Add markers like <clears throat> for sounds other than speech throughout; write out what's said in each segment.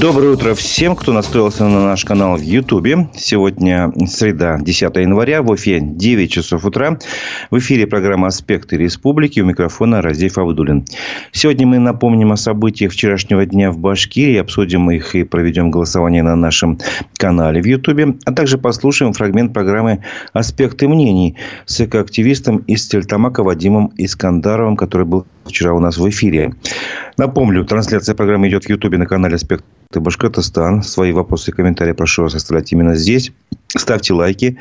Доброе утро всем, кто настроился на наш канал в Ютубе. Сегодня среда, 10 января, в Уфе 9 часов утра. В эфире программа «Аспекты республики». У микрофона Разиф Абдулин. Сегодня мы напомним о событиях вчерашнего дня в Башкирии, обсудим их и проведем голосование на нашем канале в Ютубе, а также послушаем фрагмент программы «Аспекты мнений» с экоактивистом из Тельтамака Вадимом Искандаровым, который был вчера у нас в эфире. Напомню, трансляция программы идет в Ютубе на канале «Аспекты Башкортостан». Свои вопросы и комментарии прошу вас оставлять именно здесь. Ставьте лайки.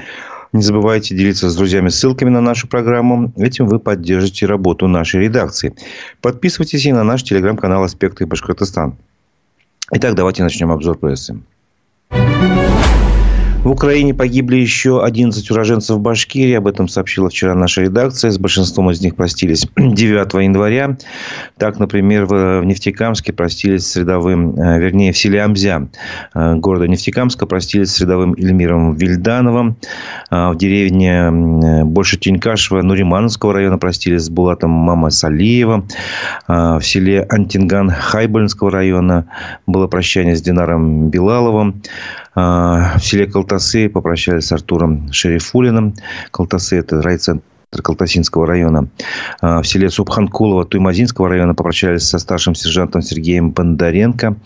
Не забывайте делиться с друзьями ссылками на нашу программу. Этим вы поддержите работу нашей редакции. Подписывайтесь и на наш телеграм-канал «Аспекты Башкортостан». Итак, давайте начнем обзор прессы. В Украине погибли еще 11 уроженцев Башкирии. Об этом сообщила вчера наша редакция. С большинством из них простились <clears throat> 9 января. Так, например, в Нефтекамске простились с рядовым, э, вернее, в селе Амзя э, города Нефтекамска простились с рядовым Эльмиром Вильдановым. А в деревне Больше Тинькашева Нуримановского района простились с Булатом Мама Салиева. В селе Антинган Хайбольнского района было прощание с Динаром Билаловым. А, в селе Колтасы попрощались с Артуром Шерифулиным. Колтасы – это райцентр Калтасинского района. А, в селе Субханкулова Туймазинского района попрощались со старшим сержантом Сергеем Бондаренко.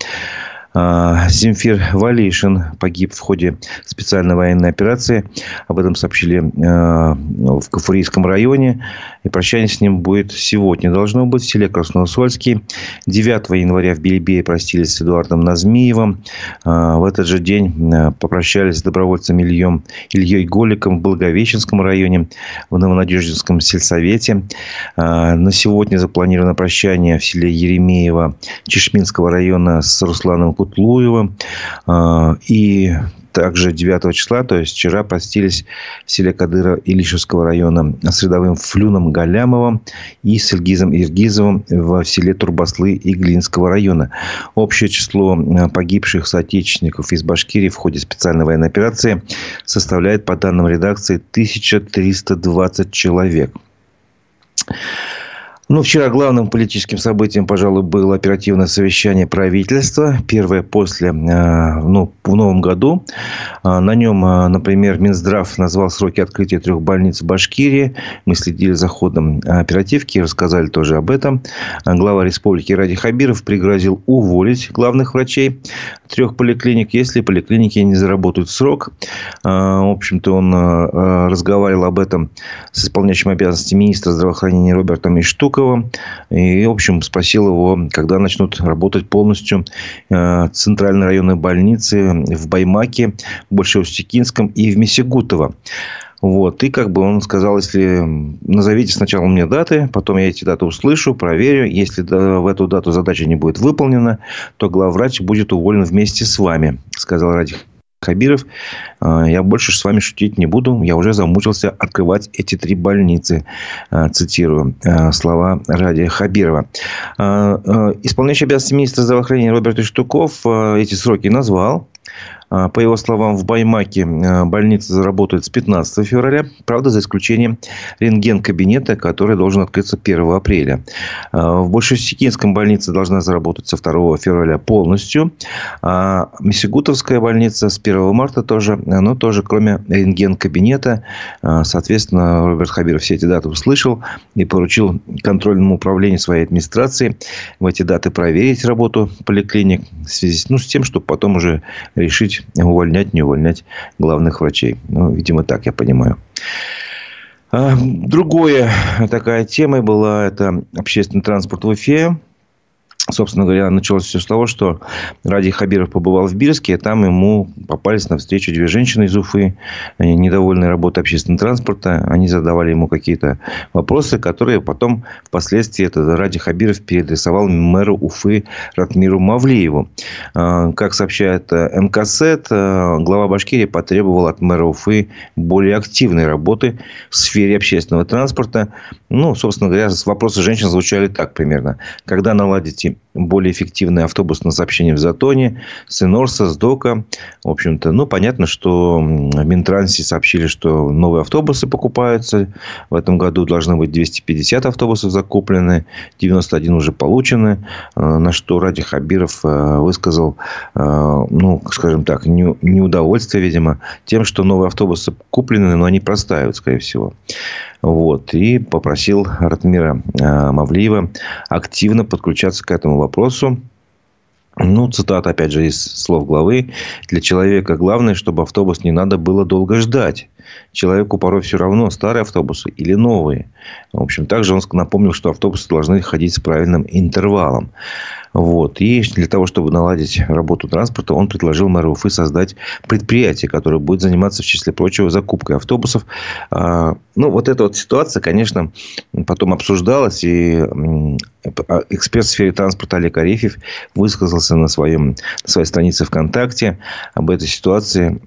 А, Земфир Валишин погиб в ходе специальной военной операции. Об этом сообщили а, в Кафурийском районе. И прощание с ним будет сегодня. Должно быть в селе Красноусольский. 9 января в Белебее простились с Эдуардом Назмиевым. А, в этот же день попрощались с добровольцем Ильем, Ильей Голиком в Благовещенском районе, в Новонадеждинском сельсовете. На сегодня запланировано прощание в селе Еремеево Чешминского района с Русланом Кутовым Кутлуева. А, и также 9 числа, то есть вчера, простились в селе Кадыра Илишевского района с рядовым Флюном Галямовым и с Ильгизом Иргизовым в селе Турбаслы Иглинского района. Общее число а, погибших соотечественников из Башкирии в ходе специальной военной операции составляет, по данным редакции, 1320 человек. Ну, вчера главным политическим событием, пожалуй, было оперативное совещание правительства. Первое после, э, ну, в новом году. А, на нем, э, например, Минздрав назвал сроки открытия трех больниц в Башкирии. Мы следили за ходом оперативки, рассказали тоже об этом. А, глава республики Ради Хабиров пригрозил уволить главных врачей трех поликлиник, если поликлиники не заработают срок. А, в общем-то, он разговаривал об этом с исполняющим обязанности министра здравоохранения Робертом Иштук Жукова. И, в общем, спросил его, когда начнут работать полностью э, центральные районные больницы в Баймаке, в Большеустекинском и в Месигутово. Вот. И как бы он сказал, если назовите сначала мне даты, потом я эти даты услышу, проверю. Если в эту дату задача не будет выполнена, то главврач будет уволен вместе с вами, сказал Радик Хабиров. А, я больше с вами шутить не буду. Я уже замучился открывать эти три больницы. А, цитирую а, слова Ради Хабирова. Исполняющий обязанности министра здравоохранения Роберт Штуков эти сроки назвал. А, по его словам, в Баймаке а, больница заработает с 15 февраля. Правда, за исключением рентген-кабинета, который должен открыться 1 апреля. А, в Большесекинском больнице должна заработать со 2 февраля полностью. А Месигутовская больница с 1 марта тоже. Но тоже кроме рентген-кабинета. Соответственно, Роберт Хабиров все эти даты услышал и поручил контрольному управлению своей администрации в эти даты проверить работу поликлиник в связи ну, с тем, чтобы потом уже решить решить, увольнять, не увольнять главных врачей. Ну, видимо, так я понимаю. А, другая такая тема была это общественный транспорт в Уфе. Собственно говоря, началось все с того, что Ради Хабиров побывал в Бирске, и там ему попались на встречу две женщины из Уфы, недовольные работой общественного транспорта. Они задавали ему какие-то вопросы, которые потом впоследствии это Ради Хабиров переадресовал мэру Уфы Ратмиру Мавлиеву. А, как сообщает э, МКСЭТ, э, глава Башкирии потребовал от мэра Уфы более активной работы в сфере общественного транспорта. Ну, собственно говоря, вопросы женщин звучали так примерно. Когда наладите ввели более эффективное автобусное сообщение в Затоне, с Инорса, с Дока. В общем-то, ну, понятно, что в Минтрансе сообщили, что новые автобусы покупаются. В этом году должно быть 250 автобусов закуплены, 91 уже получены. Э, на что Ради Хабиров э, высказал, э, ну, скажем так, неудовольствие, видимо, тем, что новые автобусы куплены, но они простаивают, скорее всего. Вот. И попросил Ратмира Мавлиева активно подключаться к этому вопросу. Ну, цитата, опять же, из слов главы. Для человека главное, чтобы автобус не надо было долго ждать. Человеку порой все равно, старые автобусы или новые. В общем, также он напомнил, что автобусы должны ходить с правильным интервалом. Вот. И для того, чтобы наладить работу транспорта, он предложил мэру Уфы создать предприятие, которое будет заниматься, в числе прочего, закупкой автобусов. А, ну, вот эта вот ситуация, конечно, потом обсуждалась. И а, эксперт в сфере транспорта Олег Арефьев высказался на, своем, на своей странице ВКонтакте об этой ситуации.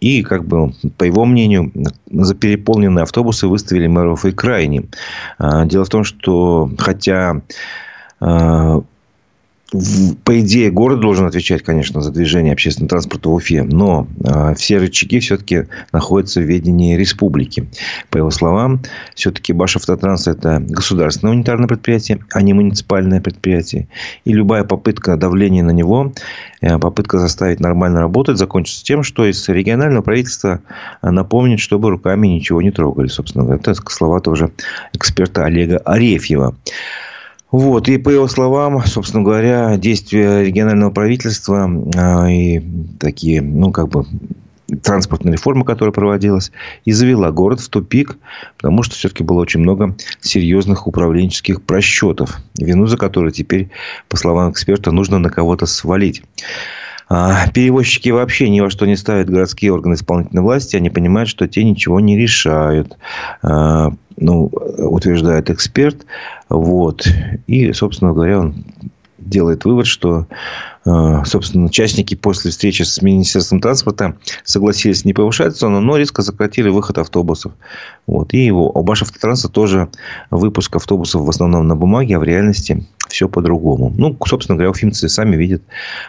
И, как бы, по его мнению, за переполненные автобусы выставили мэров и крайне. А, дело в том, что хотя по идее, город должен отвечать, конечно, за движение общественного транспорта в Уфе, но э, все рычаги все-таки находятся в ведении республики. По его словам, все-таки Башавтотранс – это государственное унитарное предприятие, а не муниципальное предприятие. И любая попытка давления на него, э, попытка заставить нормально работать, закончится тем, что из регионального правительства напомнит, чтобы руками ничего не трогали. Собственно, это слова тоже эксперта Олега Арефьева. Вот. И по его словам, собственно говоря, действия регионального правительства э, и такие, ну, как бы, транспортная реформа, которая проводилась, и завела город в тупик, потому что все-таки было очень много серьезных управленческих просчетов, вину за которые теперь, по словам эксперта, нужно на кого-то свалить. А перевозчики вообще ни во что не ставят городские органы исполнительной власти. Они понимают, что те ничего не решают. А, ну, утверждает эксперт. Вот. И, собственно говоря, он делает вывод, что собственно, участники после встречи с Министерством транспорта согласились не повышать цену, но резко сократили выход автобусов. Вот. И его, у Башавтотранса тоже выпуск автобусов в основном на бумаге, а в реальности все по-другому. Ну, собственно говоря, уфимцы сами видят,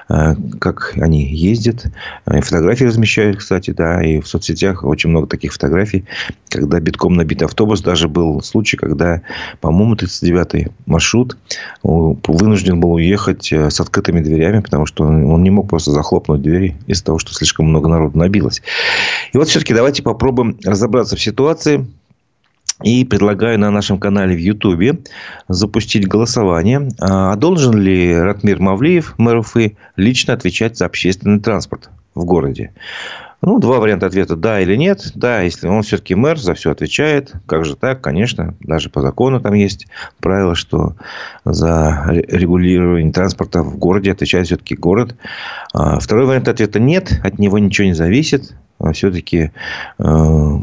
э, как они ездят. Фотографии размещают, кстати, да, и в соцсетях очень много таких фотографий, когда битком набит автобус. Даже был случай, когда, по-моему, 39-й маршрут вынужден был уехать э, с открытыми дверями, потому что он не мог просто захлопнуть двери из-за того, что слишком много народу набилось. И вот все-таки давайте попробуем разобраться в ситуации. И предлагаю на нашем канале в Ютубе запустить голосование. А должен ли Ратмир Мавлиев, мэр Уфы, лично отвечать за общественный транспорт в городе? Ну, два варианта ответа да или нет. Да, если он все-таки мэр, за все отвечает. Как же так? Конечно, даже по закону там есть правило, что за регулирование транспорта в городе отвечает все-таки город. А второй вариант ответа нет, от него ничего не зависит. А все-таки э,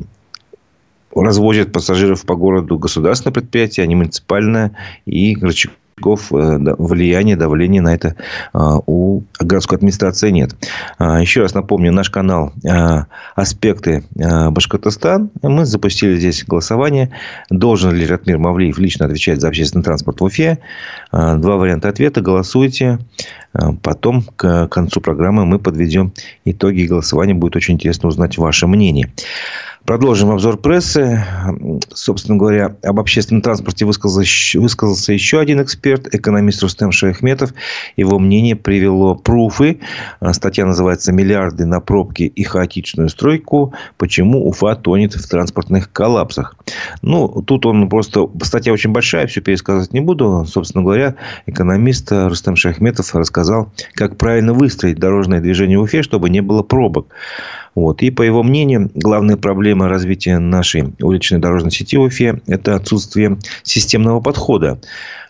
развозят пассажиров по городу государственное предприятие, а не муниципальное. И рычаг рычагов э, влияния, давления на это а, у городской администрации нет. А, еще раз напомню, наш канал а, «Аспекты Башкортостан». Мы запустили здесь голосование. Должен ли Ратмир Мавлиев лично отвечать за общественный транспорт в Уфе? Два варианта ответа. Голосуйте. Потом, к концу программы, мы подведем итоги голосования. Будет очень интересно узнать ваше мнение. Продолжим обзор прессы. Собственно говоря, об общественном транспорте высказался, высказался еще один эксперт, экономист Рустем Шаяхметов. Его мнение привело пруфы. Статья называется «Миллиарды на пробки и хаотичную стройку. Почему Уфа тонет в транспортных коллапсах». Ну, тут он просто... Статья очень большая, все пересказывать не буду. Собственно говоря, экономист Рустем Шаяхметов рассказал, как правильно выстроить дорожное движение в Уфе, чтобы не было пробок. Вот. И по его мнению, главная проблема развития нашей уличной дорожной сети в Уфе – это отсутствие системного подхода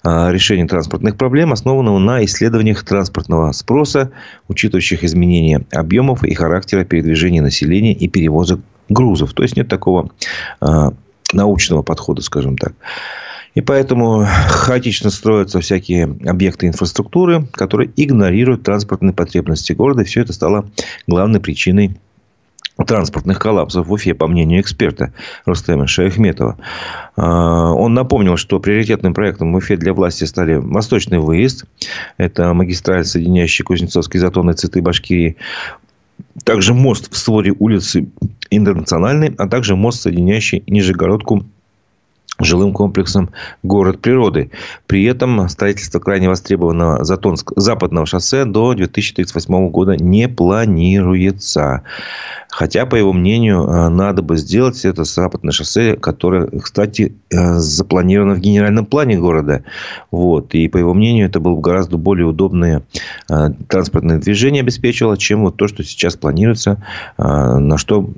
а, решения транспортных проблем, основанного на исследованиях транспортного спроса, учитывающих изменения объемов и характера передвижения населения и перевозок грузов. То есть, нет такого а, научного подхода, скажем так. И поэтому хаотично строятся всякие объекты инфраструктуры, которые игнорируют транспортные потребности города. И все это стало главной причиной транспортных коллапсов в Уфе, по мнению эксперта Рустема Шаяхметова. А, он напомнил, что приоритетным проектом в Уфе для власти стали восточный выезд. Это магистраль, соединяющий Кузнецовский затон и Цветы Башкирии. Также мост в створе улицы Интернациональной, а также мост, соединяющий Нижегородку жилым комплексом «Город природы». При этом строительство крайне востребованного Затонск, западного шоссе до 2038 года не планируется. Хотя, по его мнению, э, надо бы сделать это западное шоссе, которое, кстати, э, запланировано в генеральном плане города. Вот. И, по его мнению, это было бы гораздо более удобное э, транспортное движение обеспечивало, чем вот то, что сейчас планируется, на что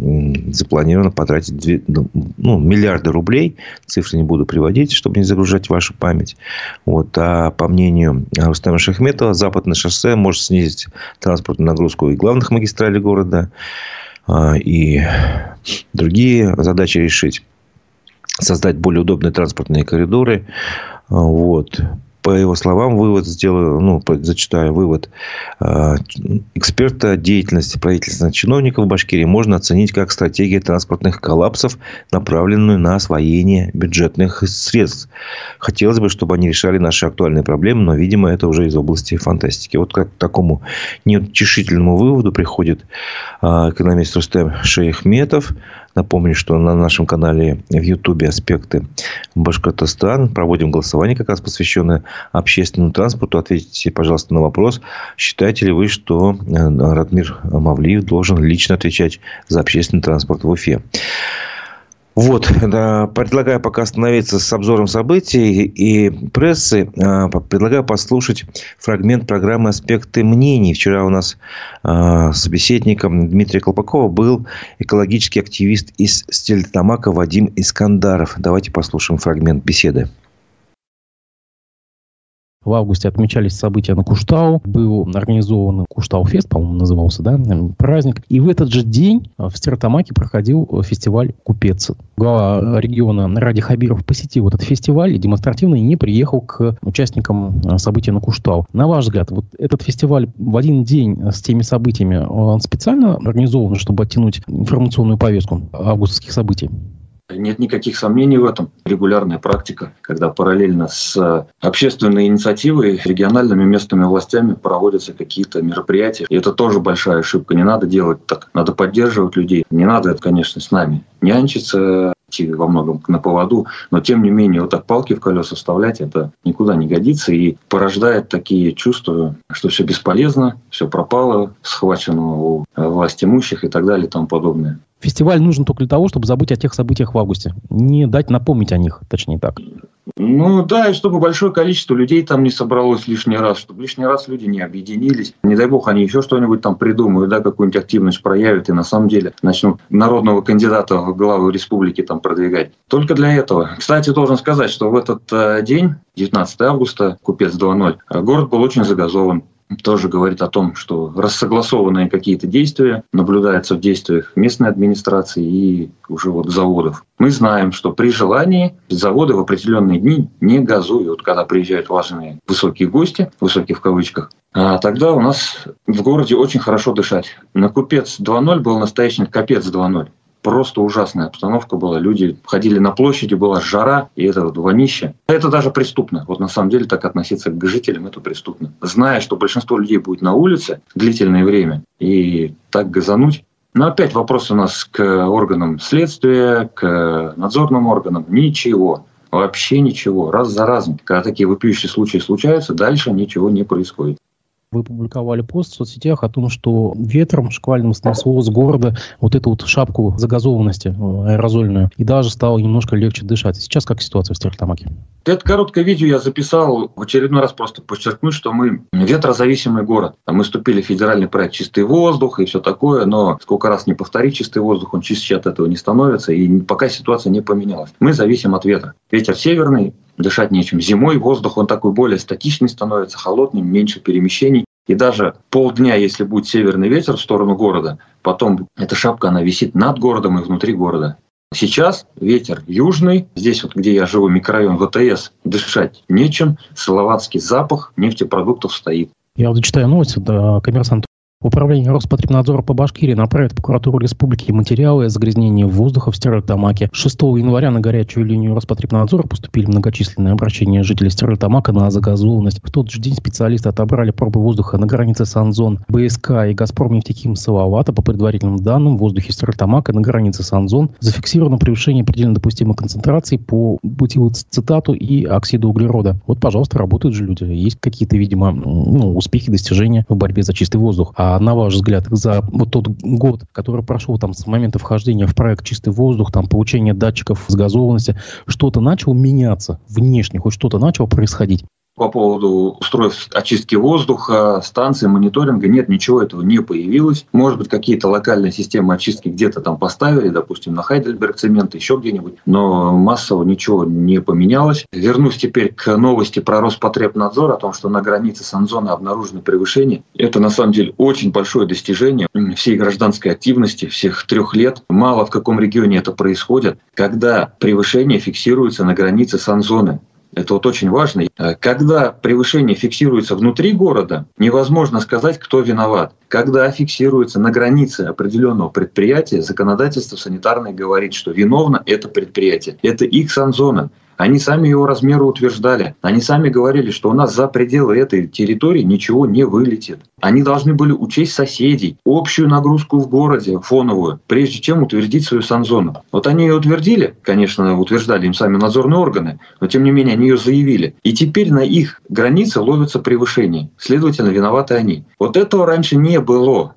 запланировано потратить ну, ну, миллиарды рублей. Цифры не буду приводить, чтобы не загружать вашу память. Вот. А по мнению Рустама Шахметова, западное шоссе может снизить транспортную нагрузку и главных магистралей города, а, и другие задачи решить. Создать более удобные транспортные коридоры. Вот по его словам, вывод сделаю, ну, зачитаю вывод э, эксперта деятельности правительственных чиновников в Башкирии можно оценить как стратегия транспортных коллапсов, направленную на освоение бюджетных средств. Хотелось бы, чтобы они решали наши актуальные проблемы, но, видимо, это уже из области фантастики. Вот как к такому неутешительному выводу приходит э, экономист Рустем Шейхметов. Напомню, что на нашем канале в Ютубе «Аспекты Башкортостан» проводим голосование, как раз посвященное общественному транспорту. Ответьте, пожалуйста, на вопрос. Считаете ли вы, что э, Радмир Мавлиев должен лично отвечать за общественный транспорт в Уфе? Вот, <laughs> предлагаю пока остановиться с обзором событий и прессы. А, предлагаю послушать фрагмент программы «Аспекты мнений». Вчера у нас а, собеседником Дмитрия Колпакова был экологический активист из Стерлитамака Вадим Искандаров. Давайте послушаем фрагмент беседы. В августе отмечались события на Куштау. Был организован Куштау-фест, по-моему, назывался, да, праздник. И в этот же день в Стертамаке проходил фестиваль «Купец». Глава региона Ради Хабиров посетил этот фестиваль и демонстративно не приехал к участникам события на Куштау. На ваш взгляд, вот этот фестиваль в один день с теми событиями, он специально организован, чтобы оттянуть информационную повестку августовских событий? Нет никаких сомнений в этом. Регулярная практика, когда параллельно с общественной инициативой, региональными местными властями проводятся какие-то мероприятия. И это тоже большая ошибка. Не надо делать так. Надо поддерживать людей. Не надо это, конечно, с нами нянчиться, идти во многом на поводу, но тем не менее вот так палки в колеса вставлять, это никуда не годится и порождает такие чувства, что все бесполезно, все пропало, схвачено у власть имущих и так далее и тому подобное. Фестиваль нужен только для того, чтобы забыть о тех событиях в августе. Не дать напомнить о них, точнее так. Ну да, и чтобы большое количество людей там не собралось лишний раз, чтобы лишний раз люди не объединились. Не дай бог, они еще что-нибудь там придумают, да, какую-нибудь активность проявят и на самом деле начнут народного кандидата в главу республики там продвигать. Только для этого. Кстати, должен сказать, что в этот э, день, 19 августа, Купец 2.0, город был очень загазован тоже говорит о том, что рассогласованные какие-то действия наблюдаются в действиях местной администрации и уже вот заводов. Мы знаем, что при желании заводы в определенные дни не газуют, когда приезжают важные высокие гости, высокие в кавычках, а тогда у нас в городе очень хорошо дышать. На Купец 2.0 был настоящий Капец 2.0 просто ужасная обстановка была. Люди ходили на площади, была жара, и это вот вонище. Это даже преступно. Вот на самом деле так относиться к жителям это преступно. Зная, что большинство людей будет на улице длительное время, и так газануть, но опять вопрос у нас к органам следствия, к надзорным органам. Ничего. Вообще ничего. Раз за разом. Когда такие вопиющие случаи случаются, дальше ничего не происходит. Вы публиковали пост в соцсетях о том, что ветром шквальным снесло с города вот эту вот шапку загазованности э, аэрозольную, и даже стало немножко легче дышать. Сейчас как ситуация в Стерлитамаке? Это короткое видео я записал в очередной раз просто подчеркнуть, что мы ветрозависимый город. Мы вступили в федеральный проект «Чистый воздух» и все такое, но сколько раз не повтори чистый воздух, он чище от этого не становится, и пока ситуация не поменялась. Мы зависим от ветра. Ветер северный, дышать нечем. Зимой воздух, он такой более статичный становится, холодным, меньше перемещений. И даже полдня, если будет северный ветер в сторону города, потом эта шапка, она висит над городом и внутри города. Сейчас ветер южный, здесь вот, где я живу, микрорайон ВТС, дышать нечем, салаватский запах нефтепродуктов стоит. Я вот читаю новости, да, коммерсант Управление Роспотребнадзора по Башкирии направит в прокуратуру республики материалы о загрязнении воздуха в Стерлитамаке. 6 января на горячую линию Роспотребнадзора поступили многочисленные обращения жителей Стерлитамака на загазованность. В тот же день специалисты отобрали пробы воздуха на границе Санзон, БСК и Газпром нефтехим Салавата. По предварительным данным, в воздухе Стерлитамака на границе Санзон зафиксировано превышение предельно допустимой концентрации по бутилоцитату и оксиду углерода. Вот, пожалуйста, работают же люди. Есть какие-то, видимо, ну, успехи, достижения в борьбе за чистый воздух. А на ваш взгляд, за вот тот год, который прошел там с момента вхождения в проект «Чистый воздух», там, получение датчиков с газованности, что-то начало меняться внешне, хоть что-то начало происходить? По поводу устройств очистки воздуха, станции мониторинга. Нет, ничего этого не появилось. Может быть, какие-то локальные системы очистки где-то там поставили, допустим, на Хайдельберг цемент, еще где-нибудь, но массово ничего не поменялось. Вернусь теперь к новости про Роспотребнадзор, о том, что на границе Санзона обнаружено превышение. Это на самом деле очень большое достижение всей гражданской активности всех трех лет. Мало в каком регионе это происходит, когда превышение фиксируется на границе Санзоны. Это вот очень важно. Когда превышение фиксируется внутри города, невозможно сказать, кто виноват. Когда фиксируется на границе определенного предприятия, законодательство санитарное говорит, что виновно это предприятие. Это их санзона. Они сами его размеры утверждали. Они сами говорили, что у нас за пределы этой территории ничего не вылетит. Они должны были учесть соседей, общую нагрузку в городе, фоновую, прежде чем утвердить свою санзону. Вот они ее утвердили, конечно, утверждали им сами надзорные органы, но тем не менее они ее заявили. И теперь на их границе ловятся превышения. Следовательно, виноваты они. Вот этого раньше не было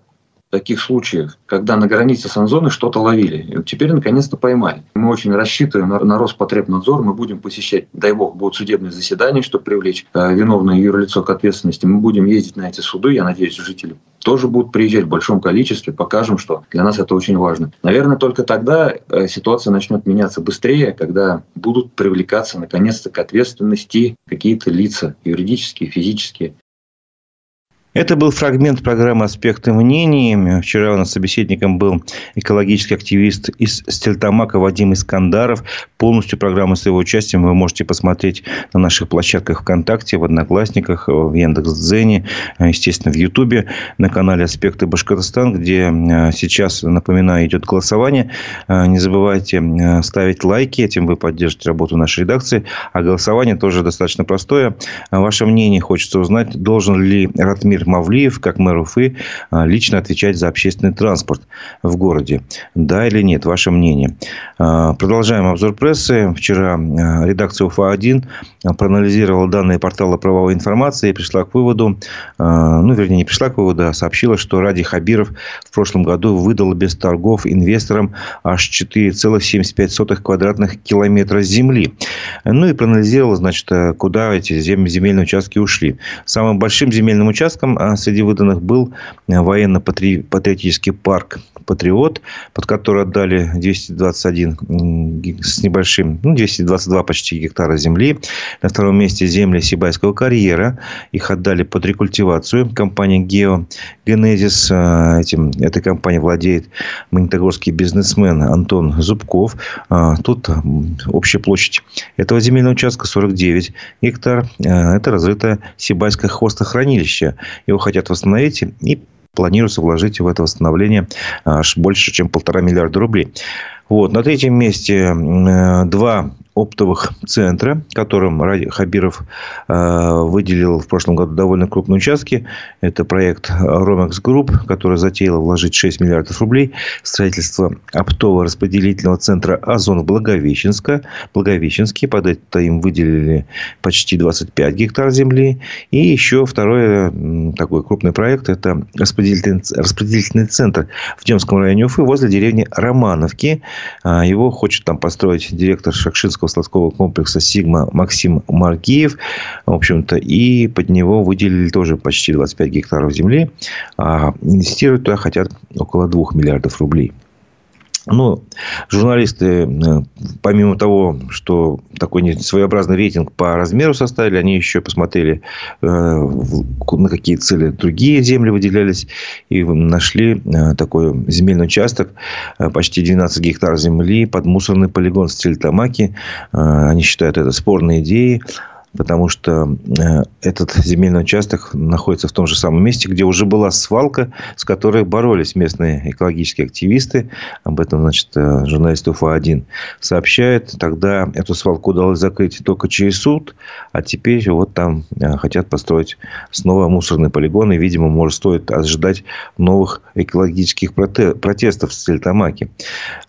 таких случаев, когда на границе санзоны что-то ловили. И теперь наконец-то поймали. Мы очень рассчитываем на, на Роспотребнадзор, мы будем посещать, дай бог, будут судебные заседания, чтобы привлечь э, виновное юрлицо к ответственности. Мы будем ездить на эти суды, я надеюсь, жители тоже будут приезжать в большом количестве, покажем, что для нас это очень важно. Наверное, только тогда э, ситуация начнет меняться быстрее, когда будут привлекаться наконец-то к ответственности какие-то лица, юридические, физические. Это был фрагмент программы «Аспекты мнений». Вчера у нас собеседником был экологический активист из Стельтамака Вадим Искандаров. Полностью программу с его участием вы можете посмотреть на наших площадках ВКонтакте, в Одноклассниках, в Яндекс.Дзене, естественно, в Ютубе, на канале «Аспекты Башкортостан», где э, сейчас, напоминаю, идет голосование. Э, не забывайте э, ставить лайки, этим вы поддержите работу нашей редакции. А голосование тоже достаточно простое. Ваше мнение хочется узнать, должен ли Ратмир Дамир Мавлиев, как мэр Уфы, а, лично отвечать за общественный транспорт в городе. Да или нет? Ваше мнение. А, продолжаем обзор прессы. Вчера а, редакция УФА-1 проанализировала данные портала правовой информации и пришла к выводу, ну, вернее, не пришла к выводу, а сообщила, что Ради Хабиров в прошлом году выдал без торгов инвесторам аж 4,75 квадратных километра земли. Ну, и проанализировала, значит, куда эти земельные участки ушли. Самым большим земельным участком списком а среди выданных был э, военно-патриотический парк «Патриот», под который отдали 221 с небольшим, ну, 222 почти гектара земли. На втором месте земли Сибайского карьера. Их отдали под рекультивацию. Компания «Гео Генезис». Э, этим, этой компанией владеет магнитогорский бизнесмен Антон Зубков. Э, тут общая площадь этого земельного участка 49 гектар. Это разрытое Сибайское хвостохранилище. Его хотят восстановить и планируется вложить в это восстановление аж больше, чем полтора миллиарда рублей. Вот. На третьем месте э, два оптовых центра, которым Хабиров э, выделил в прошлом году довольно крупные участки. Это проект Romex Group, который затеял вложить 6 миллиардов рублей в строительство оптового распределительного центра «Озон» в Благовещенске. Благовещенске. Под это им выделили почти 25 гектар земли. И еще второй такой крупный проект – это распределительный, распределительный центр в Демском районе Уфы возле деревни Романовки. А, его хочет там построить директор Шакшинского складского комплекса «Сигма» Максим Маргиев. В общем-то, и под него выделили тоже почти 25 гектаров земли. А инвестировать туда хотят около 2 миллиардов рублей. Ну, журналисты, э, помимо того, что такой своеобразный рейтинг по размеру составили, они еще посмотрели, э, на какие цели другие земли выделялись, и нашли э, такой земельный участок, почти 12 гектар земли под мусорный полигон в. Они считают это спорной идеей. Потому что э, этот земельный участок находится в том же самом месте, где уже была свалка, с которой боролись местные экологические активисты. Об этом, значит, э, журналист УФА-1 сообщает. Тогда эту свалку удалось закрыть только через суд, а теперь вот там э, хотят построить снова мусорный полигон, и, видимо, может стоит ожидать новых экологических протестов в Стельтамаке.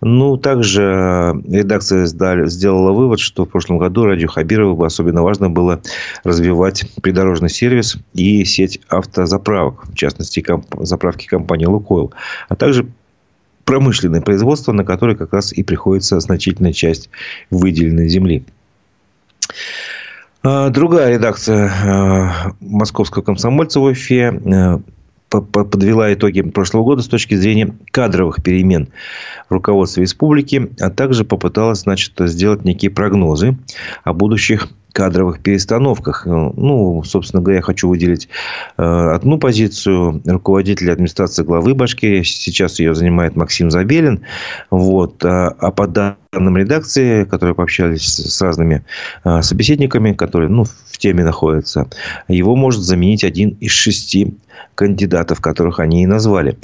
Ну, также редакция сделала вывод, что в прошлом году радио Хабирова особенно важно было развивать придорожный сервис и сеть автозаправок, в частности, комп- заправки компании «Лукойл», а также промышленное производство, на которое как раз и приходится значительная часть выделенной земли. А, другая редакция а, московского комсомольца в Уфе э, подвела итоги прошлого года с точки зрения кадровых перемен в руководстве республики, а также попыталась значит, сделать некие прогнозы о будущих кадровых перестановках. Ну, собственно говоря, я хочу выделить э, одну позицию руководителя администрации главы Башкирии. Сейчас ее занимает Максим Забелин. Вот. А, а по данным редакции, которые пообщались с разными э, собеседниками, которые ну, в теме находятся, его может заменить один из шести кандидатов, которых они и назвали.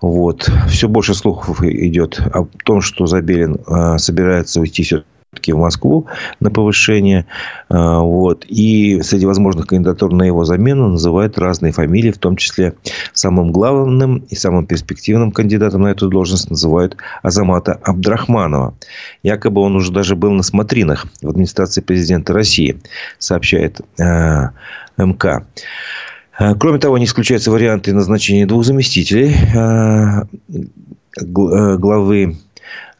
Вот. Все больше слухов идет о том, что Забелин э, собирается уйти все в Москву на повышение. А, вот. И среди возможных кандидатур на его замену называют разные фамилии, в том числе самым главным и самым перспективным кандидатом на эту должность называют Азамата Абдрахманова. Якобы он уже даже был на смотринах в администрации президента России, сообщает э, МК. А, кроме того, не исключаются варианты назначения двух заместителей главы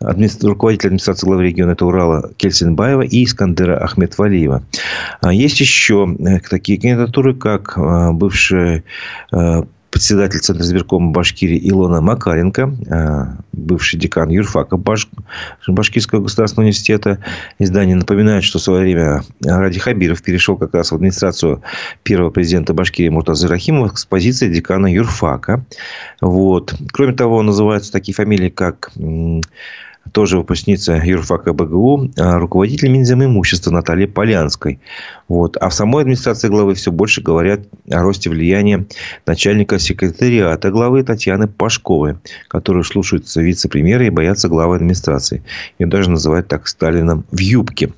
руководитель администрации главы региона это Урала Кельсинбаева и Искандера Ахмедвалиева. А есть еще э, такие кандидатуры, как э, бывший э, председатель Центра избиркома Башкирии Илона Макаренко, бывший декан юрфака Баш... Башкирского государственного университета. Издание напоминает, что в свое время Ради Хабиров перешел как раз в администрацию первого президента Башкирии Муртазы Рахимова с позиции декана юрфака. Вот. Кроме того, называются такие фамилии, как тоже выпускница юрфака БГУ, а, руководитель Минзем имущества Наталья Полянской. Вот. А в самой администрации главы все больше говорят о росте влияния начальника секретариата главы Татьяны Пашковой, которую слушаются вице-премьеры и боятся главы администрации. Ее даже называют так Сталином в юбке.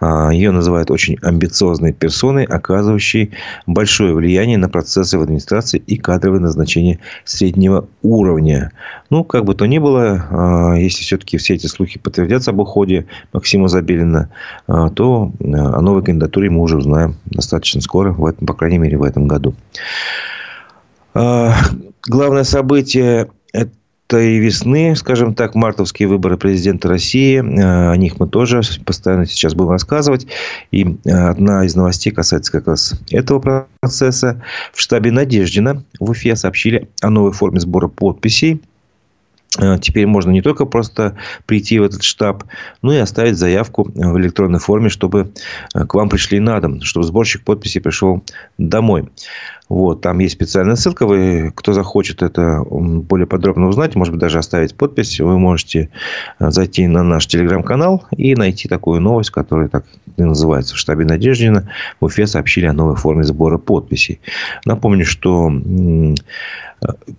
А, ее называют очень амбициозной персоной, оказывающей большое влияние на процессы в администрации и кадровые назначения среднего уровня. Ну, как бы то ни было, а, если все-таки все эти слухи подтвердятся об уходе Максима Забелина, а, то о новой кандидатуре мы уже узнаем достаточно скоро, в этом, по крайней мере, в этом году. А, главное событие этой весны, скажем так, мартовские выборы президента России. А, о них мы тоже постоянно сейчас будем рассказывать. И а, одна из новостей касается как раз этого процесса. В штабе Надеждина в Уфе сообщили о новой форме сбора подписей теперь можно не только просто прийти в этот штаб, но и оставить заявку в электронной форме, чтобы э, к вам пришли на дом, чтобы сборщик подписей пришел домой. Вот, там есть специальная ссылка. Вы, кто захочет это более подробно узнать, может быть, даже оставить подпись, вы можете э, зайти на наш телеграм-канал и найти такую новость, которая так и называется. В штабе Надеждина в Уфе сообщили о новой форме сбора подписей. Напомню, что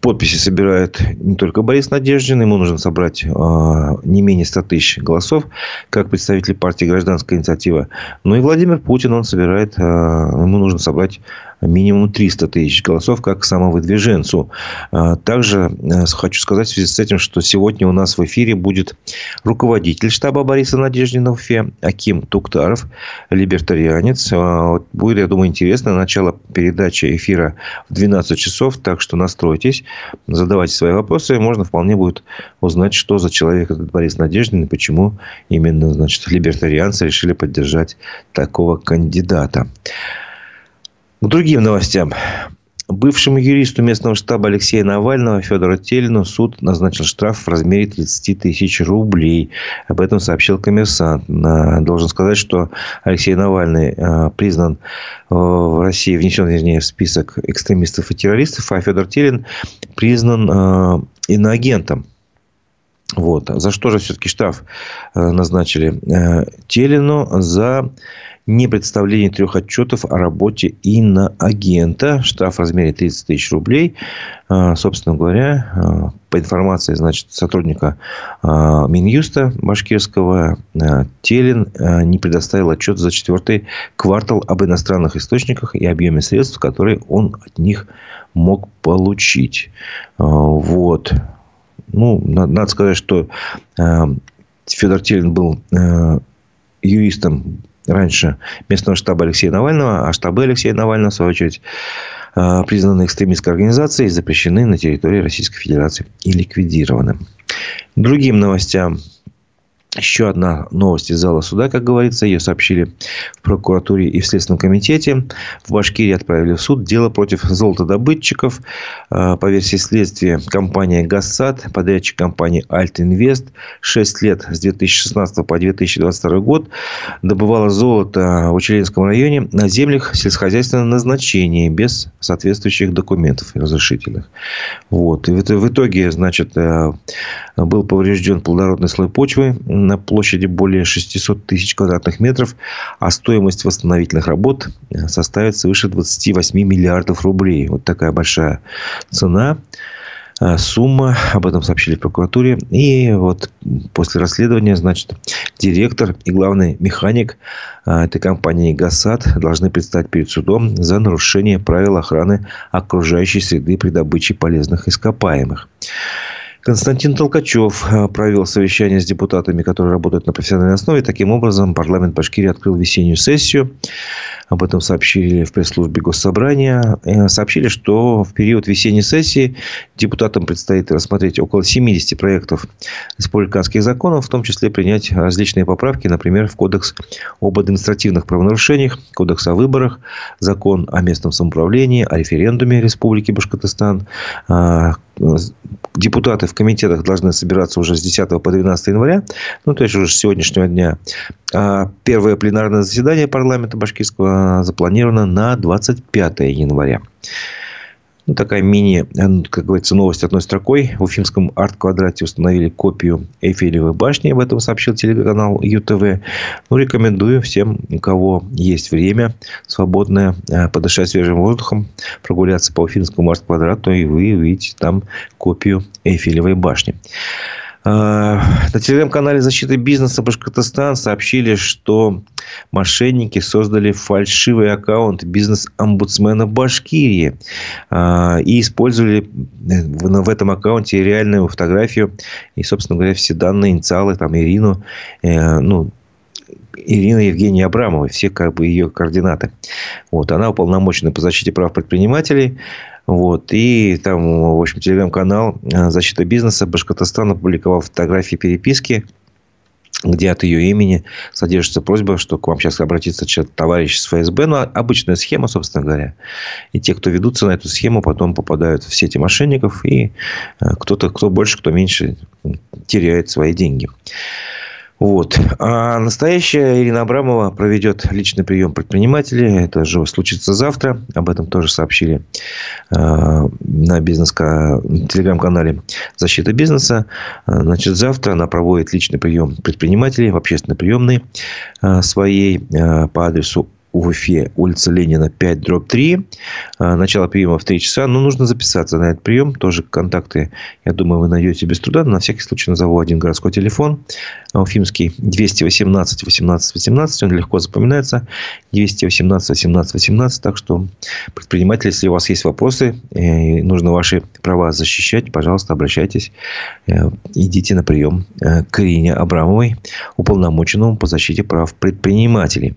подписи собирает не только Борис Надеждин, ему нужно собрать не менее 100 тысяч голосов, как представитель партии «Гражданская инициатива», но и Владимир Путин, он собирает, ему нужно собрать минимум 300 тысяч голосов, как самовыдвиженцу. А, также э, хочу сказать в связи с этим, что сегодня у нас в эфире будет руководитель штаба Бориса Надеждина в Уфе, Аким Туктаров, либертарианец. А, будет, я думаю, интересно. Начало передачи эфира в 12 часов, так что настройтесь, задавайте свои вопросы. Можно вполне будет узнать, что за человек этот Борис Надеждин и почему именно значит, либертарианцы решили поддержать такого кандидата. К другим новостям. Бывшему юристу местного штаба Алексея Навального Федору Телину суд назначил штраф в размере 30 тысяч рублей. Об этом сообщил коммерсант. Должен сказать, что Алексей Навальный э, признан э, в России, внесен, вернее, в список экстремистов и террористов, а Федор Телин признан э, иноагентом. Вот. За что же все-таки штраф назначили Телину? За не представление трех отчетов о работе иноагента. Штраф в размере 30 тысяч рублей. А, собственно говоря, а, по информации значит, сотрудника а, Минюста башкирского, Телин не предоставил отчет за четвертый квартал об иностранных источниках и объеме средств, которые он от них мог получить. Вот. Ну, надо сказать, что Федор Телин был юристом раньше местного штаба Алексея Навального, а штабы Алексея Навального, в свою очередь, э, признаны экстремистской организацией запрещены на территории Российской Федерации и ликвидированы. Другим новостям еще одна новость из зала суда, как говорится. Ее сообщили в прокуратуре и в Следственном комитете. В Башкирии отправили в суд дело против золотодобытчиков. Э, по версии следствия, компания «Газсад», подрядчик компании «Альтинвест» 6 лет с 2016 по 2022 год добывала золото в Учелинском районе на землях сельскохозяйственного назначения без соответствующих документов разрешительных. Вот. И в итоге, значит, э, был поврежден плодородный слой почвы на площади более 600 тысяч квадратных метров, а стоимость восстановительных работ э, составит свыше 28 миллиардов рублей. Вот такая большая цена э, сумма, об этом сообщили в прокуратуре. И вот после расследования, значит, директор и главный механик э, этой компании «Гасад» должны предстать перед судом за нарушение правил охраны окружающей среды при добыче полезных ископаемых. Константин Толкачев э, провел совещание с депутатами, которые работают на профессиональной основе. Таким образом, парламент Башкирии открыл весеннюю сессию. Об этом сообщили в пресс-службе Госсобрания. Э, сообщили, что в период весенней сессии депутатам предстоит рассмотреть около 70 проектов республиканских законов, в том числе принять различные поправки, например, в Кодекс об административных правонарушениях, Кодекс о выборах, Закон о местном самоуправлении, о референдуме Республики Башкортостан. А, депутаты в комитетах должны собираться уже с 10 по 12 января, ну, то есть уже с сегодняшнего дня. А первое пленарное заседание парламента башкирского запланировано на 25 января. Ну, такая мини, как говорится, новость одной строкой. В Уфимском арт-квадрате установили копию Эйфелевой башни. Об этом сообщил телеканал ЮТВ. Ну, рекомендую всем, у кого есть время свободное, э, подышать свежим воздухом, прогуляться по Уфимскому арт-квадрату, и вы увидите там копию Эйфелевой башни. А, на телеграм-канале защиты бизнеса Башкортостан сообщили, что мошенники создали фальшивый аккаунт бизнес-омбудсмена Башкирии а, и использовали в этом аккаунте реальную фотографию и, собственно говоря, все данные, инициалы, там, Ирину, э, ну, Ирина Евгения Абрамовой, все как бы ее координаты. Вот, она уполномочена по защите прав предпринимателей. Вот. И там, в общем, телеграм-канал э, «Защита бизнеса» Башкортостан опубликовал фотографии переписки, где от ее имени содержится просьба, что к вам сейчас обратится товарищ с ФСБ. Ну, обычная схема, собственно говоря. И те, кто ведутся на эту схему, потом попадают в сети мошенников. И э, кто-то, кто больше, кто меньше, теряет свои деньги. Вот. А настоящая Ирина Абрамова проведет личный прием предпринимателей. Это же случится завтра. Об этом тоже сообщили э, на бизнес-телеграм-канале «Защита бизнеса». Значит, завтра она проводит личный прием предпринимателей в общественной приемной э, своей э, по адресу в Уфе, улица Ленина, 5, дробь 3. А, начало приема в 3 часа. Но нужно записаться на этот прием. Тоже контакты, я думаю, вы найдете без труда. На всякий случай назову один городской телефон. Уфимский 218 18 18. Он легко запоминается. 218 18 18. Так что, предприниматели, если у вас есть вопросы, и нужно ваши права защищать, пожалуйста, обращайтесь. Э, идите на прием э, к Ирине Абрамовой, уполномоченному по защите прав предпринимателей.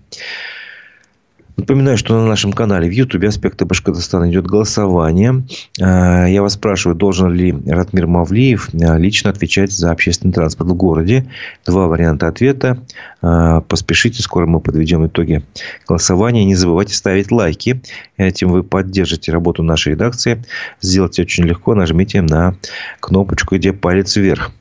Напоминаю, что на нашем канале в Ютубе «Аспекты Башкортостана» идет голосование. А, я вас спрашиваю, должен ли Ратмир Мавлиев а, лично отвечать за общественный транспорт в городе. Два варианта ответа. А, поспешите, скоро мы подведем итоги голосования. Не забывайте ставить лайки. Этим вы поддержите работу нашей редакции. Сделать очень легко. Нажмите на кнопочку, где палец вверх.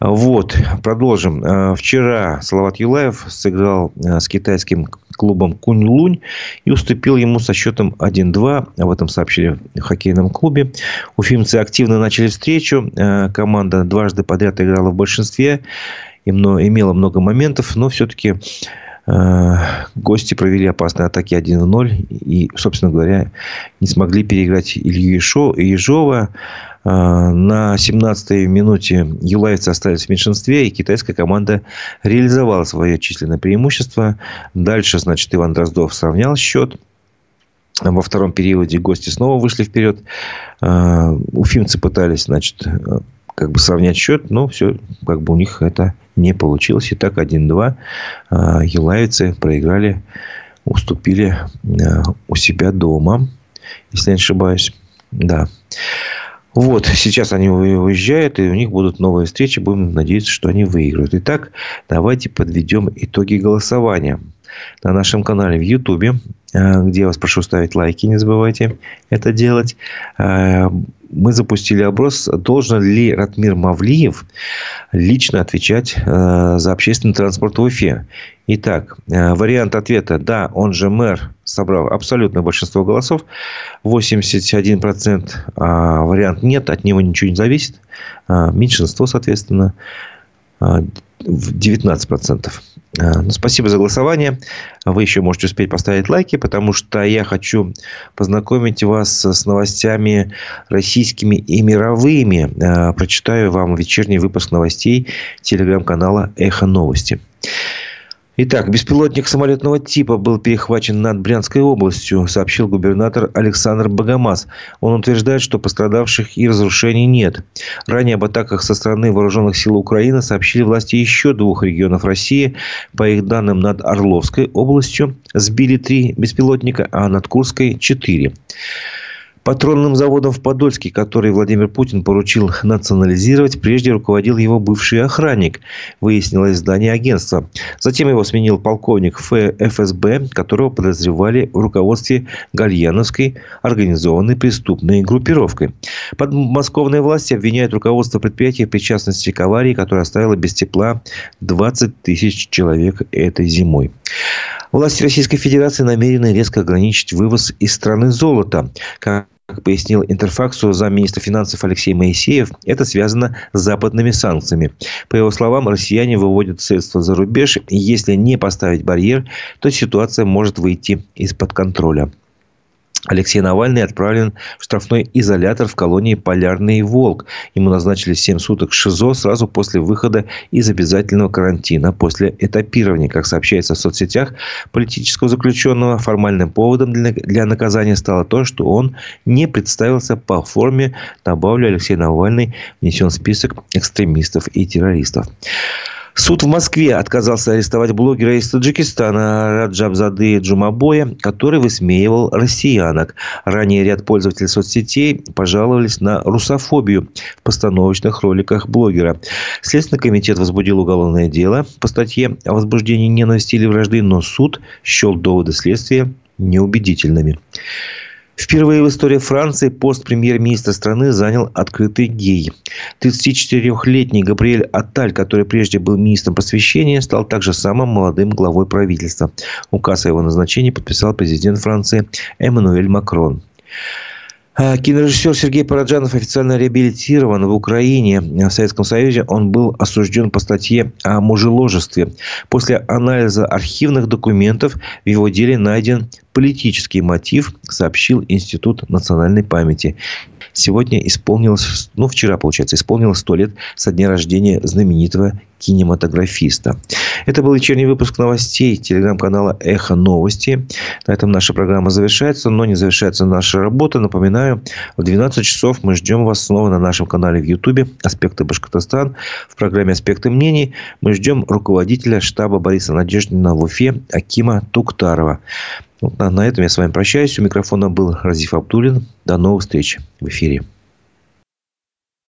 Вот, продолжим. Э, вчера Салават Юлаев сыграл э, с китайским клубом Кунь-Лунь и уступил ему со счетом 1-2. Об этом сообщили в хоккейном клубе. Уфимцы активно начали встречу. Э, команда дважды подряд играла в большинстве. Имела много моментов, но все-таки гости провели опасные атаки 1 в 0 и, собственно говоря, не смогли переиграть Илью Ежова. На 17-й минуте юлаевцы остались в меньшинстве, и китайская команда реализовала свое численное преимущество. Дальше, значит, Иван Дроздов сравнял счет. Во втором периоде гости снова вышли вперед. Уфимцы пытались, значит, как бы сравнять счет, но все, как бы у них это не получилось. Итак, 1-2. Елаевцы проиграли, уступили у себя дома, если не ошибаюсь. Да. Вот, сейчас они уезжают, и у них будут новые встречи. Будем надеяться, что они выиграют. Итак, давайте подведем итоги голосования. На нашем канале в Ютубе, где я вас прошу ставить лайки, не забывайте это делать мы запустили опрос, должен ли Ратмир Мавлиев лично отвечать э, за общественный транспорт в Уфе. Итак, э, вариант ответа «да», он же мэр, собрал абсолютное большинство голосов, 81%. А вариант «нет», от него ничего не зависит, а меньшинство, соответственно, 19%. А, ну, спасибо за голосование. Вы еще можете успеть поставить лайки, потому что я хочу познакомить вас с новостями российскими и мировыми. А, прочитаю вам вечерний выпуск новостей телеграм-канала «Эхо новости». Итак, беспилотник самолетного типа был перехвачен над Брянской областью, сообщил губернатор Александр Богомаз. Он утверждает, что пострадавших и разрушений нет. Ранее об атаках со стороны вооруженных сил Украины сообщили власти еще двух регионов России. По их данным, над Орловской областью сбили три беспилотника, а над Курской – четыре. Патронным заводом в Подольске, который Владимир Путин поручил национализировать, прежде руководил его бывший охранник, выяснилось здание агентства. Затем его сменил полковник ФСБ, которого подозревали в руководстве Гальяновской организованной преступной группировкой. Подмосковные власти обвиняют руководство предприятия в причастности к аварии, которая оставила без тепла 20 тысяч человек этой зимой. Власти Российской Федерации намерены резко ограничить вывоз из страны золота. Как пояснил Интерфаксу замминистра финансов Алексей Моисеев, это связано с западными санкциями. По его словам, россияне выводят средства за рубеж. И если не поставить барьер, то ситуация может выйти из-под контроля. Алексей Навальный отправлен в штрафной изолятор в колонии «Полярный волк». Ему назначили 7 суток ШИЗО сразу после выхода из обязательного карантина, после этапирования. Как сообщается в соцсетях, политического заключенного формальным поводом для наказания стало то, что он не представился по форме. Добавлю, Алексей Навальный внесен в список экстремистов и террористов. Суд в Москве отказался арестовать блогера из Таджикистана Раджабзады Джумабоя, который высмеивал россиянок. Ранее ряд пользователей соцсетей пожаловались на русофобию в постановочных роликах блогера. Следственный комитет возбудил уголовное дело по статье о возбуждении ненависти или вражды, но суд счел доводы следствия неубедительными. Впервые в истории Франции пост премьер-министра страны занял открытый гей. 34-летний Габриэль Атталь, который прежде был министром просвещения, стал также самым молодым главой правительства. Указ о его назначении подписал президент Франции Эммануэль Макрон. А, кинорежиссер Сергей Параджанов официально реабилитирован в Украине. В Советском Союзе он был осужден по статье о мужеложестве. После анализа архивных документов в его деле найден политический мотив, сообщил Институт национальной памяти. Сегодня исполнилось, ну, вчера, получается, исполнилось сто лет со дня рождения знаменитого кинематографиста. Это был вечерний выпуск новостей телеграм-канала «Эхо новости». На этом наша программа завершается, но не завершается наша работа. Напоминаю, в 12 часов мы ждем вас снова на нашем канале в Ютубе «Аспекты Башкортостан». В программе «Аспекты мнений» мы ждем руководителя штаба Бориса Надеждина в Уфе Акима Туктарова. На этом я с вами прощаюсь. У микрофона был Разиф Абдулин. До новых встреч в эфире.